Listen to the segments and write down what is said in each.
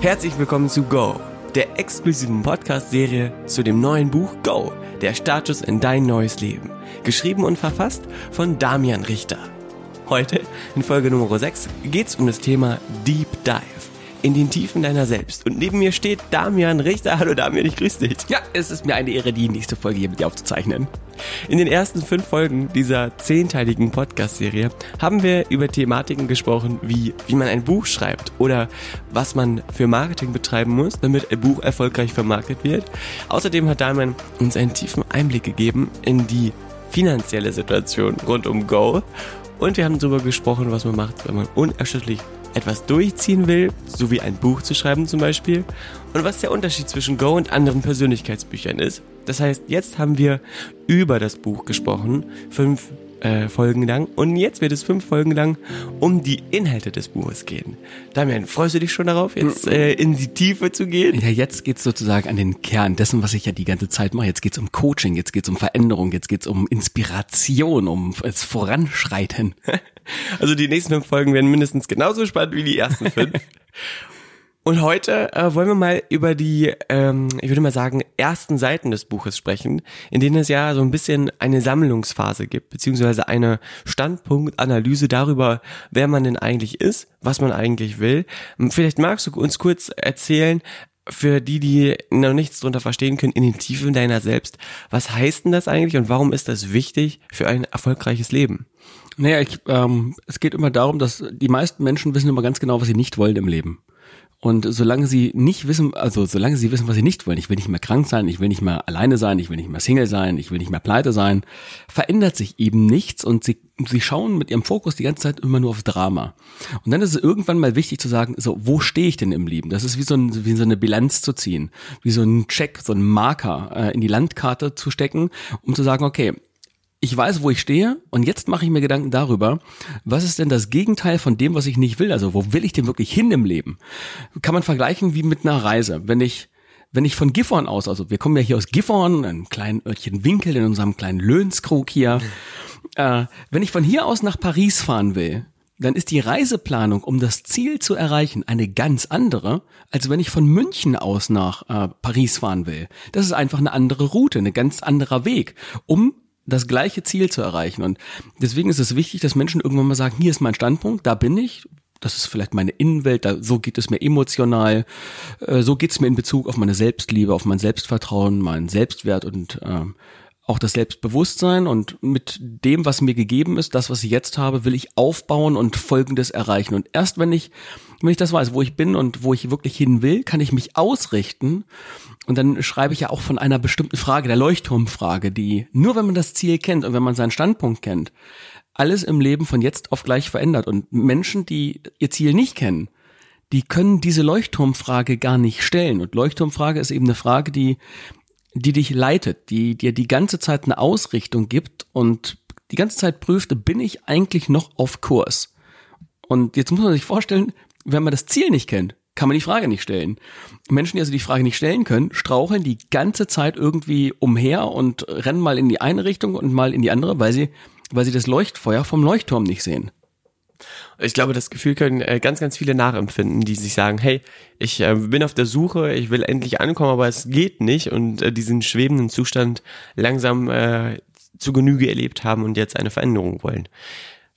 Herzlich willkommen zu Go, der exklusiven Podcast-Serie zu dem neuen Buch Go, der Status in dein neues Leben. Geschrieben und verfasst von Damian Richter. Heute, in Folge Nummer 6, geht's um das Thema Deep Dive in den Tiefen deiner selbst. Und neben mir steht Damian Richter. Hallo Damian, ich grüße dich. Ja, es ist mir eine Ehre, die nächste Folge hier mit dir aufzuzeichnen. In den ersten fünf Folgen dieser zehnteiligen Podcast-Serie haben wir über Thematiken gesprochen, wie wie man ein Buch schreibt oder was man für Marketing betreiben muss, damit ein Buch erfolgreich vermarktet wird. Außerdem hat Damian uns einen tiefen Einblick gegeben in die finanzielle Situation rund um Go und wir haben darüber gesprochen, was man macht, wenn man unerschütterlich etwas durchziehen will, so wie ein Buch zu schreiben zum Beispiel, und was der Unterschied zwischen Go und anderen Persönlichkeitsbüchern ist. Das heißt, jetzt haben wir über das Buch gesprochen, fünf äh, Folgen lang, und jetzt wird es fünf Folgen lang um die Inhalte des Buches gehen. Damian, freust du dich schon darauf, jetzt äh, in die Tiefe zu gehen? Ja, jetzt geht's sozusagen an den Kern dessen, was ich ja die ganze Zeit mache. Jetzt geht's um Coaching, jetzt geht's um Veränderung, jetzt geht's um Inspiration, um das Voranschreiten. Also die nächsten fünf Folgen werden mindestens genauso spannend wie die ersten fünf. Und heute äh, wollen wir mal über die, ähm, ich würde mal sagen, ersten Seiten des Buches sprechen, in denen es ja so ein bisschen eine Sammlungsphase gibt, beziehungsweise eine Standpunktanalyse darüber, wer man denn eigentlich ist, was man eigentlich will. Vielleicht magst du uns kurz erzählen, für die, die noch nichts drunter verstehen können, in den Tiefen deiner selbst, was heißt denn das eigentlich und warum ist das wichtig für ein erfolgreiches Leben? Naja, ich, ähm, es geht immer darum, dass die meisten Menschen wissen immer ganz genau, was sie nicht wollen im Leben. Und solange sie nicht wissen, also solange sie wissen, was sie nicht wollen, ich will nicht mehr krank sein, ich will nicht mehr alleine sein, ich will nicht mehr Single sein, ich will nicht mehr pleite sein, verändert sich eben nichts und sie, sie schauen mit ihrem Fokus die ganze Zeit immer nur auf Drama. Und dann ist es irgendwann mal wichtig zu sagen, so, wo stehe ich denn im Leben? Das ist wie so, ein, wie so eine Bilanz zu ziehen, wie so ein Check, so ein Marker äh, in die Landkarte zu stecken, um zu sagen, okay, ich weiß, wo ich stehe und jetzt mache ich mir Gedanken darüber, was ist denn das Gegenteil von dem, was ich nicht will? Also wo will ich denn wirklich hin im Leben? Kann man vergleichen wie mit einer Reise. Wenn ich wenn ich von Gifhorn aus, also wir kommen ja hier aus Gifhorn, einem kleinen Örtchen Winkel in unserem kleinen Löhnskrug hier, äh, wenn ich von hier aus nach Paris fahren will, dann ist die Reiseplanung, um das Ziel zu erreichen, eine ganz andere, als wenn ich von München aus nach äh, Paris fahren will. Das ist einfach eine andere Route, eine ganz anderer Weg, um das gleiche Ziel zu erreichen. Und deswegen ist es wichtig, dass Menschen irgendwann mal sagen, hier ist mein Standpunkt, da bin ich, das ist vielleicht meine Innenwelt, da, so geht es mir emotional, äh, so geht es mir in Bezug auf meine Selbstliebe, auf mein Selbstvertrauen, meinen Selbstwert und äh, auch das Selbstbewusstsein und mit dem, was mir gegeben ist, das, was ich jetzt habe, will ich aufbauen und Folgendes erreichen. Und erst wenn ich, wenn ich das weiß, wo ich bin und wo ich wirklich hin will, kann ich mich ausrichten. Und dann schreibe ich ja auch von einer bestimmten Frage, der Leuchtturmfrage, die nur wenn man das Ziel kennt und wenn man seinen Standpunkt kennt, alles im Leben von jetzt auf gleich verändert. Und Menschen, die ihr Ziel nicht kennen, die können diese Leuchtturmfrage gar nicht stellen. Und Leuchtturmfrage ist eben eine Frage, die die dich leitet, die dir die ganze Zeit eine Ausrichtung gibt und die ganze Zeit prüft, bin ich eigentlich noch auf Kurs? Und jetzt muss man sich vorstellen, wenn man das Ziel nicht kennt, kann man die Frage nicht stellen. Menschen, die also die Frage nicht stellen können, straucheln die ganze Zeit irgendwie umher und rennen mal in die eine Richtung und mal in die andere, weil sie, weil sie das Leuchtfeuer vom Leuchtturm nicht sehen. Ich glaube, das Gefühl können äh, ganz, ganz viele nachempfinden, die sich sagen, hey, ich äh, bin auf der Suche, ich will endlich ankommen, aber es geht nicht und äh, diesen schwebenden Zustand langsam zu Genüge erlebt haben und jetzt eine Veränderung wollen.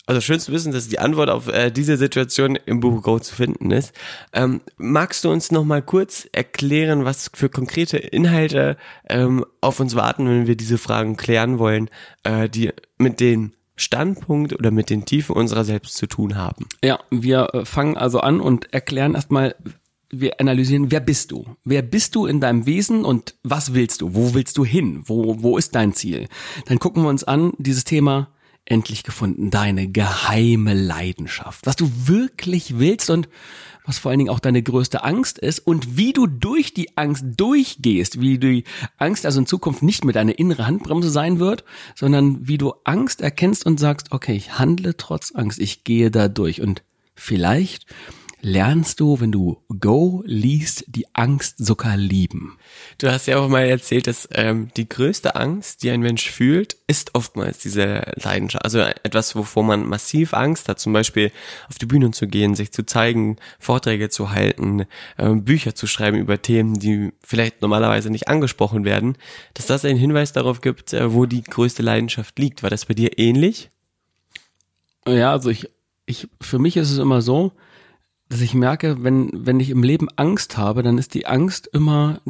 Also schön zu wissen, dass die Antwort auf diese Situation im Buch Go zu finden ist. Ähm, magst du uns noch mal kurz erklären, was für konkrete Inhalte ähm, auf uns warten, wenn wir diese Fragen klären wollen, die mit den Standpunkt oder mit den Tiefen unserer selbst zu tun haben. Ja, wir äh, fangen also an und erklären erstmal, wir analysieren, wer bist du? Wer bist du in deinem Wesen und was willst du? Wo willst du hin? Wo, wo ist dein Ziel? Dann gucken wir uns an, dieses Thema endlich gefunden, deine geheime Leidenschaft, was du wirklich willst und was vor allen Dingen auch deine größte Angst ist und wie du durch die Angst durchgehst, wie die Angst also in Zukunft nicht mehr deine innere Handbremse sein wird, sondern wie du Angst erkennst und sagst, okay, ich handle trotz Angst, ich gehe da durch. Und vielleicht lernst du, wenn du Go liest, die Angst sogar lieben. Du hast ja auch mal erzählt, dass ähm, die größte Angst, die ein Mensch fühlt, ist oftmals diese Leidenschaft. Also etwas, wovor man massiv Angst hat, zum Beispiel auf die Bühne zu gehen, sich zu zeigen, Vorträge zu halten, ähm, Bücher zu schreiben über Themen, die vielleicht normalerweise nicht angesprochen werden, dass das einen Hinweis darauf gibt, äh, wo die größte Leidenschaft liegt. War das bei dir ähnlich? Ja, also ich, ich, für mich ist es immer so, dass ich merke, wenn, wenn ich im Leben Angst habe, dann ist die Angst immer,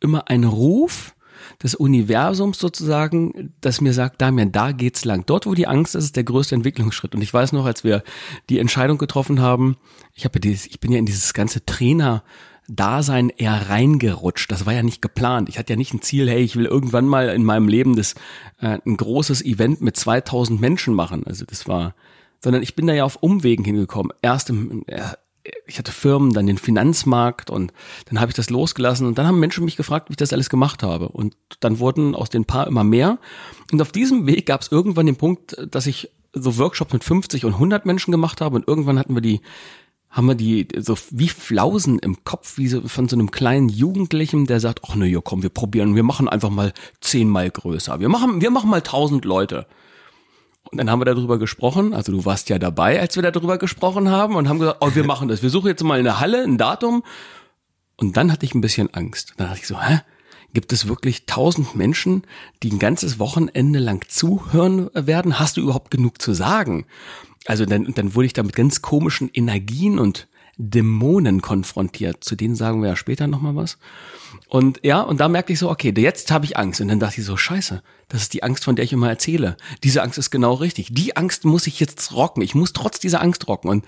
immer ein Ruf des Universums sozusagen, das mir sagt, Damian, da geht's lang. Dort, wo die Angst ist, ist der größte Entwicklungsschritt. Und ich weiß noch, als wir die Entscheidung getroffen haben, ich habe dieses, ich bin ja in dieses ganze Trainer Dasein eher reingerutscht. Das war ja nicht geplant. Ich hatte ja nicht ein Ziel, hey, ich will irgendwann mal in meinem Leben das äh, ein großes Event mit 2000 Menschen machen. Also das war, sondern ich bin da ja auf Umwegen hingekommen. Erst im, äh, ich hatte Firmen, dann den Finanzmarkt und dann habe ich das losgelassen und dann haben Menschen mich gefragt, wie ich das alles gemacht habe und dann wurden aus den paar immer mehr und auf diesem Weg gab es irgendwann den Punkt, dass ich so Workshops mit 50 und 100 Menschen gemacht habe und irgendwann hatten wir die haben wir die so wie Flausen im Kopf, wie so von so einem kleinen Jugendlichen, der sagt, ach ne, komm, wir probieren, wir machen einfach mal zehnmal größer. Wir machen, wir machen mal tausend Leute. Und dann haben wir darüber gesprochen, also du warst ja dabei, als wir darüber gesprochen haben und haben gesagt, oh, wir machen das. Wir suchen jetzt mal in der Halle ein Datum. Und dann hatte ich ein bisschen Angst. Dann dachte ich so, hä? Gibt es wirklich tausend Menschen, die ein ganzes Wochenende lang zuhören werden? Hast du überhaupt genug zu sagen? Also dann, dann wurde ich da mit ganz komischen Energien und Dämonen konfrontiert. Zu denen sagen wir ja später nochmal was. Und ja, und da merkte ich so, okay, jetzt habe ich Angst. Und dann dachte ich so, scheiße, das ist die Angst, von der ich immer erzähle. Diese Angst ist genau richtig. Die Angst muss ich jetzt rocken. Ich muss trotz dieser Angst rocken. Und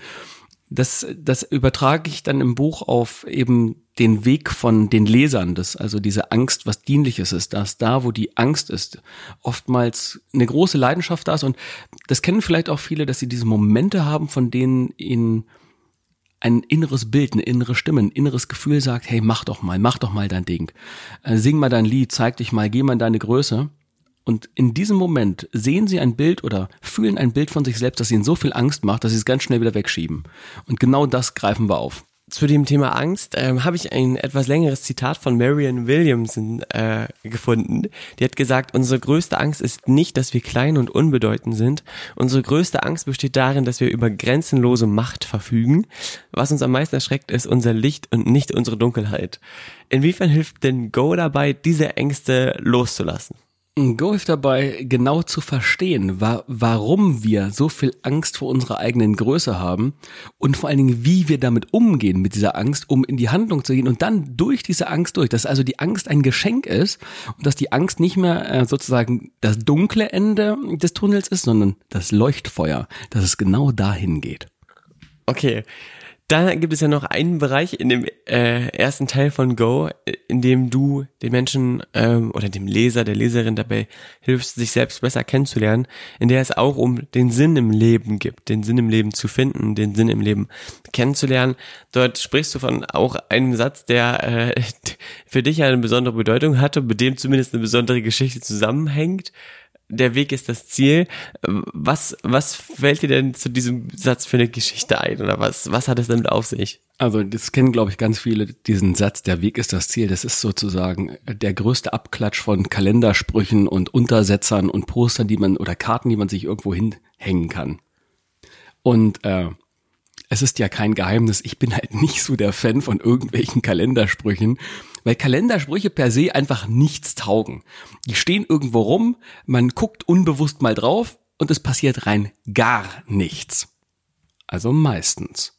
das, das übertrage ich dann im Buch auf eben den Weg von den Lesern, das, also diese Angst, was dienliches ist, dass da, wo die Angst ist, oftmals eine große Leidenschaft da ist. Und das kennen vielleicht auch viele, dass sie diese Momente haben, von denen ihnen ein inneres Bild, eine innere Stimme, ein inneres Gefühl sagt, hey, mach doch mal, mach doch mal dein Ding. Äh, sing mal dein Lied, zeig dich mal, geh mal in deine Größe. Und in diesem Moment sehen sie ein Bild oder fühlen ein Bild von sich selbst, das ihnen so viel Angst macht, dass sie es ganz schnell wieder wegschieben. Und genau das greifen wir auf zu dem Thema Angst ähm, habe ich ein etwas längeres Zitat von Marion Williamson äh, gefunden. Die hat gesagt, unsere größte Angst ist nicht, dass wir klein und unbedeutend sind. Unsere größte Angst besteht darin, dass wir über grenzenlose Macht verfügen. Was uns am meisten erschreckt, ist unser Licht und nicht unsere Dunkelheit. Inwiefern hilft denn Go dabei, diese Ängste loszulassen? Go hilft dabei, genau zu verstehen, wa warum wir so viel Angst vor unserer eigenen Größe haben und vor allen Dingen, wie wir damit umgehen, mit dieser Angst, um in die Handlung zu gehen und dann durch diese Angst durch, dass also die Angst ein Geschenk ist und dass die Angst nicht mehr äh, sozusagen das dunkle Ende des Tunnels ist, sondern das Leuchtfeuer, dass es genau dahin geht. Okay, da gibt es ja noch einen Bereich in dem äh, ersten Teil von Go, in dem du den Menschen ähm, oder dem Leser, der Leserin dabei hilfst, sich selbst besser kennenzulernen, in der es auch um den Sinn im Leben gibt, den Sinn im Leben zu finden, den Sinn im Leben kennenzulernen. Dort sprichst du von auch einem Satz, der äh, für dich eine besondere Bedeutung hatte, mit dem zumindest eine besondere Geschichte zusammenhängt der Weg ist das Ziel. Was, was fällt dir denn zu diesem Satz für eine Geschichte ein oder was, was hat es damit auf sich? Also das kennen, glaube ich, ganz viele, diesen Satz, der Weg ist das Ziel. Das ist sozusagen der größte Abklatsch von Kalendersprüchen und Untersetzern und Postern, die man oder Karten, die man sich irgendwo hinhängen kann. Und äh, es ist ja kein Geheimnis, ich bin halt nicht so der Fan von irgendwelchen Kalendersprüchen, weil Kalendersprüche per se einfach nichts taugen. Die stehen irgendwo rum, man guckt unbewusst mal drauf und es passiert rein gar nichts. Also meistens.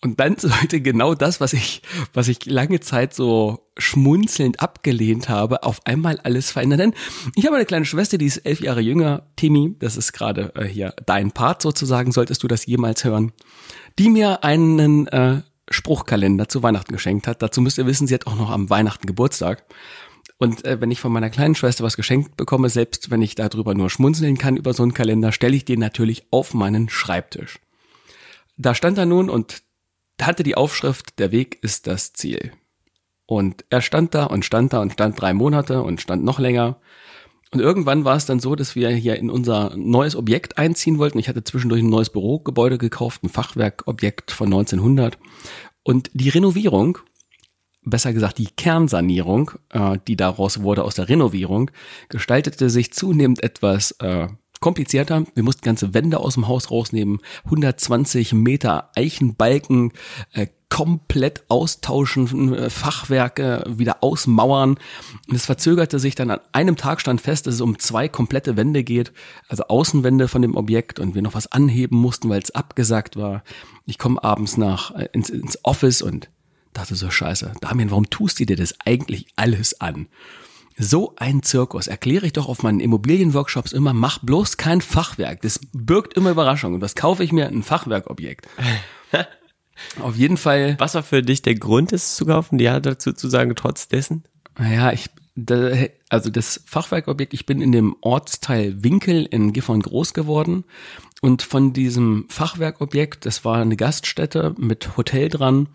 Und dann sollte genau das, was ich, was ich lange Zeit so schmunzelnd abgelehnt habe, auf einmal alles verändern. Denn ich habe eine kleine Schwester, die ist elf Jahre jünger, Timmy, das ist gerade äh, hier dein Part sozusagen, solltest du das jemals hören, die mir einen äh, Spruchkalender zu Weihnachten geschenkt hat. Dazu müsst ihr wissen, sie hat auch noch am Weihnachten Geburtstag. Und äh, wenn ich von meiner kleinen Schwester was geschenkt bekomme, selbst wenn ich darüber nur schmunzeln kann über so einen Kalender, stelle ich den natürlich auf meinen Schreibtisch. Da stand er nun und hatte die Aufschrift, der Weg ist das Ziel. Und er stand da und stand da und stand drei Monate und stand noch länger. Und irgendwann war es dann so, dass wir hier in unser neues Objekt einziehen wollten. Ich hatte zwischendurch ein neues Bürogebäude gekauft, ein Fachwerkobjekt von 1900. Und die Renovierung, besser gesagt die Kernsanierung, äh, die daraus wurde aus der Renovierung, gestaltete sich zunehmend etwas äh, komplizierter. Wir mussten ganze Wände aus dem Haus rausnehmen, 120 Meter Eichenbalken äh, komplett austauschen, äh, Fachwerke wieder ausmauern. Und es verzögerte sich dann an einem Tag stand fest, dass es um zwei komplette Wände geht, also Außenwände von dem Objekt und wir noch was anheben mussten, weil es abgesagt war. Ich komme abends nach äh, ins, ins Office und dachte so, scheiße, Damien, warum tust du dir das eigentlich alles an? So ein Zirkus erkläre ich doch auf meinen Immobilienworkshops immer, mach bloß kein Fachwerk. Das birgt immer Überraschungen. Was kaufe ich mir? Ein Fachwerkobjekt. auf jeden Fall. Was war für dich der Grund, es zu kaufen? Ja, dazu zu sagen, trotz dessen? Naja, ich, also das Fachwerkobjekt, ich bin in dem Ortsteil Winkel in Gifhorn groß geworden. Und von diesem Fachwerkobjekt, das war eine Gaststätte mit Hotel dran,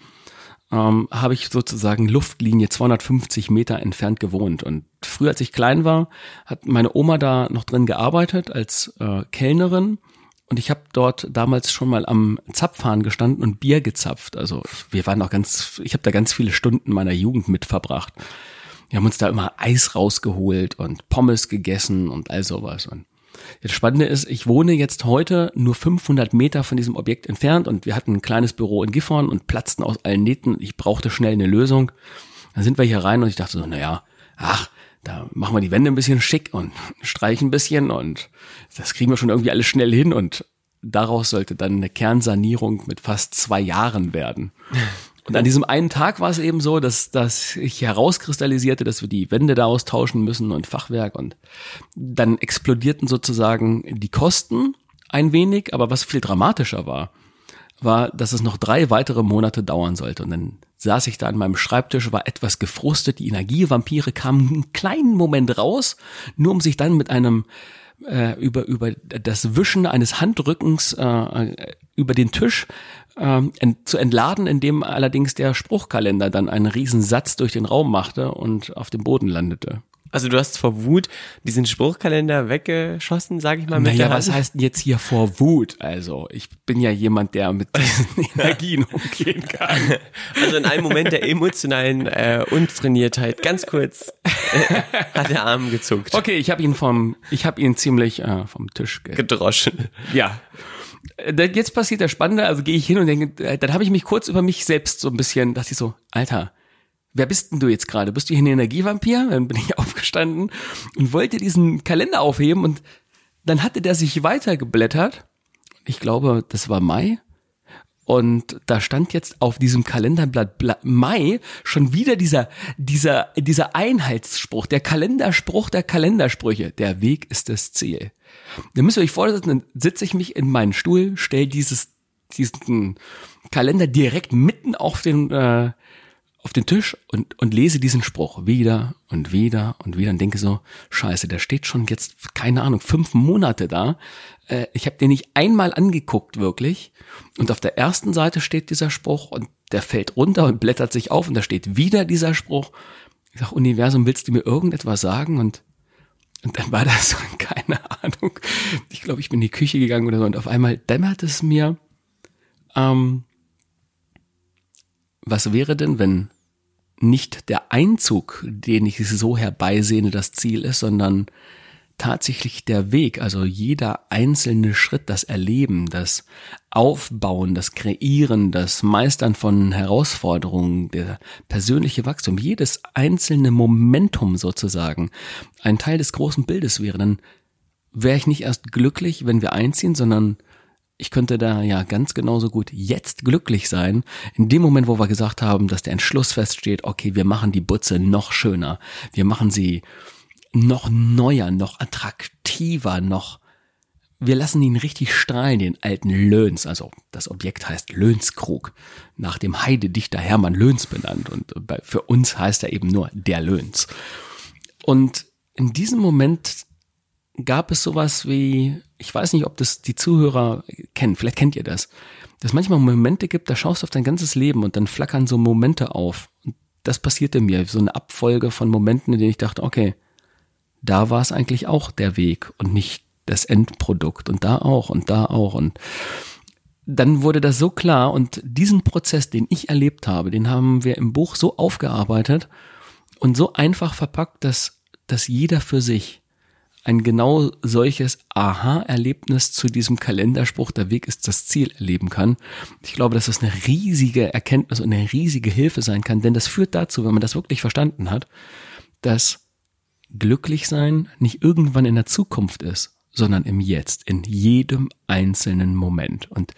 ähm, habe ich sozusagen Luftlinie 250 Meter entfernt gewohnt. Und früher, als ich klein war, hat meine Oma da noch drin gearbeitet als äh, Kellnerin. Und ich habe dort damals schon mal am Zapfhahn gestanden und Bier gezapft. Also wir waren noch ganz, ich habe da ganz viele Stunden meiner Jugend mit verbracht. Wir haben uns da immer Eis rausgeholt und Pommes gegessen und all sowas. Und das Spannende ist, ich wohne jetzt heute nur 500 Meter von diesem Objekt entfernt und wir hatten ein kleines Büro in Gifhorn und platzten aus allen Nähten. Ich brauchte schnell eine Lösung. Dann sind wir hier rein und ich dachte so, naja, ach, da machen wir die Wände ein bisschen schick und streichen ein bisschen und das kriegen wir schon irgendwie alles schnell hin und daraus sollte dann eine Kernsanierung mit fast zwei Jahren werden. Und an diesem einen Tag war es eben so, dass, dass ich herauskristallisierte, dass wir die Wände da austauschen müssen und Fachwerk. Und dann explodierten sozusagen die Kosten ein wenig, aber was viel dramatischer war, war, dass es noch drei weitere Monate dauern sollte. Und dann saß ich da an meinem Schreibtisch, war etwas gefrustet, die Energievampire kamen einen kleinen Moment raus, nur um sich dann mit einem äh, über, über das Wischen eines Handrückens äh, über den Tisch ähm, ent, zu entladen, indem allerdings der Spruchkalender dann einen Riesensatz durch den Raum machte und auf dem Boden landete. Also du hast vor Wut diesen Spruchkalender weggeschossen, sage ich mal. Mit naja, was heißt jetzt hier vor Wut? Also ich bin ja jemand, der mit diesen Energien umgehen kann. Also in einem Moment der emotionalen äh, Untrainiertheit, ganz kurz, äh, hat der Arm gezuckt. Okay, ich habe ihn vom, ich habe ihn ziemlich äh, vom Tisch ge gedroschen. Ja. Äh, jetzt passiert der Spannende, also gehe ich hin und denke, äh, dann habe ich mich kurz über mich selbst so ein bisschen, dachte ich so, Alter, wer bist denn du jetzt gerade? Bist du hier ein Energievampir? Dann bin ich aufgestanden und wollte diesen Kalender aufheben und dann hatte der sich weitergeblättert. Ich glaube, das war Mai. Und da stand jetzt auf diesem Kalenderblatt Mai schon wieder dieser, dieser, dieser Einheitsspruch, der Kalenderspruch der Kalendersprüche. Der Weg ist das Ziel. Da müsst ihr euch vorstellen, dann sitze ich mich in meinen Stuhl, stell dieses, diesen Kalender direkt mitten auf den, äh, auf den Tisch und, und lese diesen Spruch wieder und wieder und wieder und denke so, scheiße, der steht schon jetzt, keine Ahnung, fünf Monate da. Äh, ich habe den nicht einmal angeguckt, wirklich. Und auf der ersten Seite steht dieser Spruch und der fällt runter und blättert sich auf und da steht wieder dieser Spruch. Ich sag, Universum, willst du mir irgendetwas sagen? Und, und dann war das so, keine Ahnung. Ich glaube, ich bin in die Küche gegangen oder so und auf einmal dämmert es mir, ähm, was wäre denn, wenn nicht der Einzug, den ich so herbeisehne, das Ziel ist, sondern tatsächlich der Weg, also jeder einzelne Schritt, das Erleben, das Aufbauen, das Kreieren, das Meistern von Herausforderungen, der persönliche Wachstum, jedes einzelne Momentum sozusagen ein Teil des großen Bildes wäre, dann wäre ich nicht erst glücklich, wenn wir einziehen, sondern ich könnte da ja ganz genauso gut jetzt glücklich sein, in dem Moment, wo wir gesagt haben, dass der Entschluss feststeht, okay, wir machen die Butze noch schöner, wir machen sie noch neuer, noch attraktiver, noch wir lassen ihn richtig strahlen, den alten Löns. Also das Objekt heißt Lönskrug, nach dem Heidedichter Hermann Löns benannt. Und für uns heißt er eben nur der Löns. Und in diesem Moment gab es sowas wie, ich weiß nicht, ob das die Zuhörer kennen, vielleicht kennt ihr das, dass manchmal Momente gibt, da schaust du auf dein ganzes Leben und dann flackern so Momente auf. Und das passierte mir, so eine Abfolge von Momenten, in denen ich dachte, okay, da war es eigentlich auch der Weg und nicht das Endprodukt und da auch und da auch und dann wurde das so klar und diesen Prozess, den ich erlebt habe, den haben wir im Buch so aufgearbeitet und so einfach verpackt, dass, dass jeder für sich ein genau solches Aha-Erlebnis zu diesem Kalenderspruch, der Weg ist das Ziel, erleben kann. Ich glaube, dass das eine riesige Erkenntnis und eine riesige Hilfe sein kann, denn das führt dazu, wenn man das wirklich verstanden hat, dass glücklich sein nicht irgendwann in der Zukunft ist, sondern im Jetzt, in jedem einzelnen Moment. Und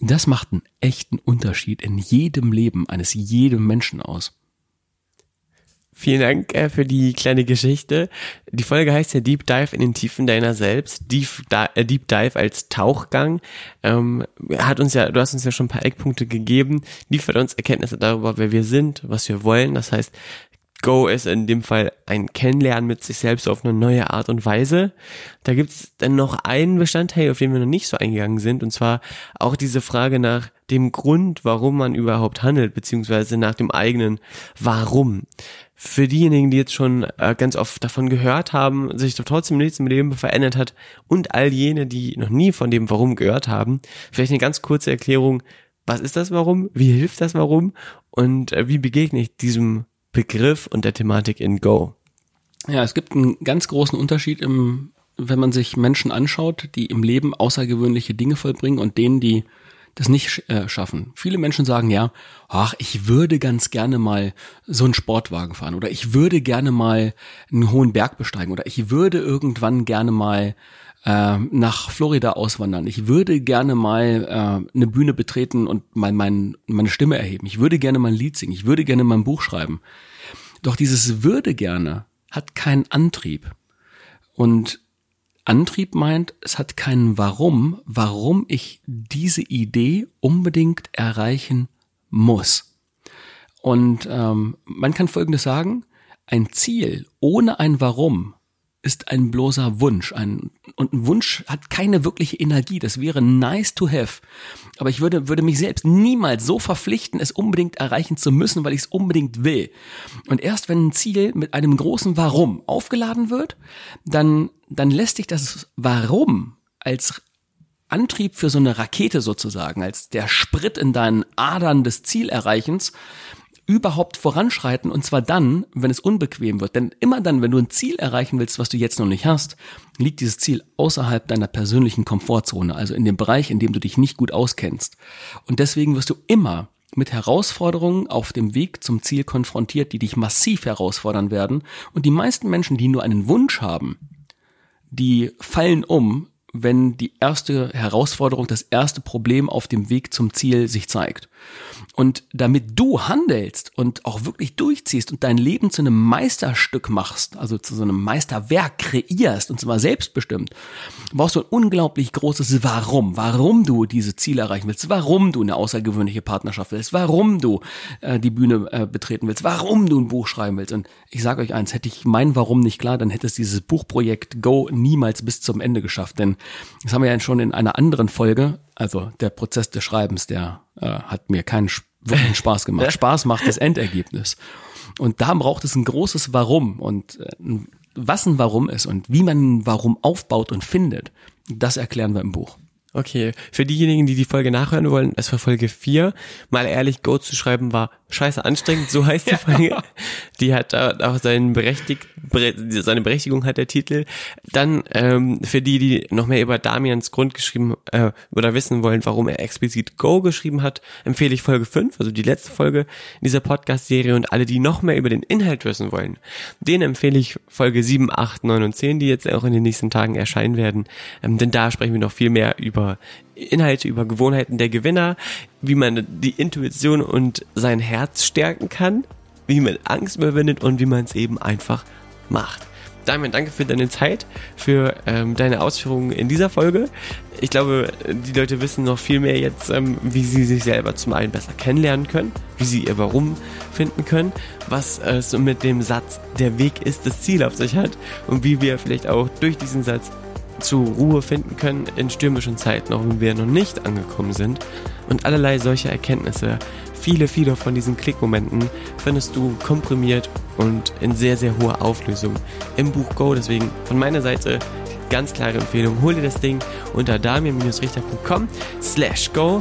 das macht einen echten Unterschied in jedem Leben eines jedem Menschen aus. Vielen Dank äh, für die kleine Geschichte. Die Folge heißt ja Deep Dive in den Tiefen deiner selbst. Deep, äh, Deep Dive als Tauchgang. Ähm, hat uns ja, du hast uns ja schon ein paar Eckpunkte gegeben, liefert uns Erkenntnisse darüber, wer wir sind, was wir wollen. Das heißt, Go ist in dem Fall ein Kennenlernen mit sich selbst auf eine neue Art und Weise. Da gibt's dann noch einen Bestandteil, auf den wir noch nicht so eingegangen sind, und zwar auch diese Frage nach dem Grund, warum man überhaupt handelt, beziehungsweise nach dem eigenen Warum. Für diejenigen, die jetzt schon äh, ganz oft davon gehört haben, sich doch trotzdem nichts im Leben verändert hat und all jene, die noch nie von dem Warum gehört haben, vielleicht eine ganz kurze Erklärung, was ist das Warum, wie hilft das Warum und äh, wie begegne ich diesem Begriff und der Thematik in Go? Ja, es gibt einen ganz großen Unterschied im, wenn man sich Menschen anschaut, die im Leben außergewöhnliche Dinge vollbringen und denen, die das nicht äh, schaffen. Viele Menschen sagen ja, ach, ich würde ganz gerne mal so einen Sportwagen fahren oder ich würde gerne mal einen hohen Berg besteigen oder ich würde irgendwann gerne mal äh, nach Florida auswandern. Ich würde gerne mal äh, eine Bühne betreten und mal mein, meine Stimme erheben. Ich würde gerne mal ein Lied singen. Ich würde gerne mal ein Buch schreiben. Doch dieses würde gerne hat keinen Antrieb. Und Antrieb meint, es hat keinen Warum, warum ich diese Idee unbedingt erreichen muss. Und ähm, man kann Folgendes sagen, ein Ziel ohne ein Warum ist ein bloßer Wunsch. Ein, und ein Wunsch hat keine wirkliche Energie. Das wäre nice to have. Aber ich würde, würde mich selbst niemals so verpflichten, es unbedingt erreichen zu müssen, weil ich es unbedingt will. Und erst wenn ein Ziel mit einem großen Warum aufgeladen wird, dann, dann lässt sich das Warum als Antrieb für so eine Rakete sozusagen, als der Sprit in deinen Adern des Zielerreichens, überhaupt voranschreiten und zwar dann, wenn es unbequem wird. Denn immer dann, wenn du ein Ziel erreichen willst, was du jetzt noch nicht hast, liegt dieses Ziel außerhalb deiner persönlichen Komfortzone, also in dem Bereich, in dem du dich nicht gut auskennst. Und deswegen wirst du immer mit Herausforderungen auf dem Weg zum Ziel konfrontiert, die dich massiv herausfordern werden. Und die meisten Menschen, die nur einen Wunsch haben, die fallen um, wenn die erste Herausforderung, das erste Problem auf dem Weg zum Ziel sich zeigt. Und damit du handelst und auch wirklich durchziehst und dein Leben zu einem Meisterstück machst, also zu so einem Meisterwerk kreierst und zwar selbstbestimmt, brauchst du ein unglaublich großes Warum. Warum du diese Ziele erreichen willst, warum du eine außergewöhnliche Partnerschaft willst, warum du äh, die Bühne äh, betreten willst, warum du ein Buch schreiben willst. Und ich sage euch eins, hätte ich mein Warum nicht klar, dann hätte es dieses Buchprojekt Go niemals bis zum Ende geschafft. Denn das haben wir ja schon in einer anderen Folge also der Prozess des Schreibens, der äh, hat mir keinen wirklichen Spaß gemacht. Spaß macht das Endergebnis. Und da braucht es ein großes Warum und äh, was ein Warum ist und wie man ein Warum aufbaut und findet, das erklären wir im Buch. Okay, für diejenigen, die die Folge nachhören wollen, es war Folge 4. Mal ehrlich, Go zu schreiben war scheiße anstrengend, so heißt die Folge. die hat auch seinen Berechtig seine Berechtigung hat der Titel. Dann ähm, für die, die noch mehr über Damians Grund geschrieben äh, oder wissen wollen, warum er explizit Go geschrieben hat, empfehle ich Folge 5, also die letzte Folge in dieser Podcast-Serie und alle, die noch mehr über den Inhalt wissen wollen, denen empfehle ich Folge 7, 8, 9 und 10, die jetzt auch in den nächsten Tagen erscheinen werden. Ähm, denn da sprechen wir noch viel mehr über Inhalte, über Gewohnheiten der Gewinner, wie man die Intuition und sein Herz stärken kann, wie man Angst überwindet und wie man es eben einfach macht. Damian, danke für deine Zeit, für ähm, deine Ausführungen in dieser Folge. Ich glaube, die Leute wissen noch viel mehr jetzt, ähm, wie sie sich selber zum einen besser kennenlernen können, wie sie ihr Warum finden können, was es mit dem Satz, der Weg ist das Ziel auf sich hat und wie wir vielleicht auch durch diesen Satz zur Ruhe finden können in stürmischen Zeiten, auch wenn wir noch nicht angekommen sind. Und allerlei solcher Erkenntnisse viele, viele von diesen Klickmomenten findest du komprimiert und in sehr, sehr hoher Auflösung im Buch Go. Deswegen von meiner Seite ganz klare Empfehlung. Hol dir das Ding unter damien-richter.com slash go.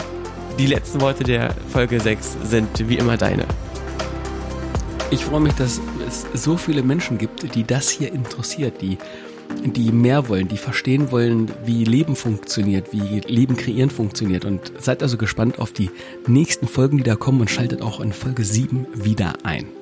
Die letzten Worte der Folge 6 sind wie immer deine. Ich freue mich, dass es so viele Menschen gibt, die das hier interessiert, die die mehr wollen, die verstehen wollen, wie Leben funktioniert, wie Leben kreieren funktioniert. Und seid also gespannt auf die nächsten Folgen, die da kommen und schaltet auch in Folge 7 wieder ein.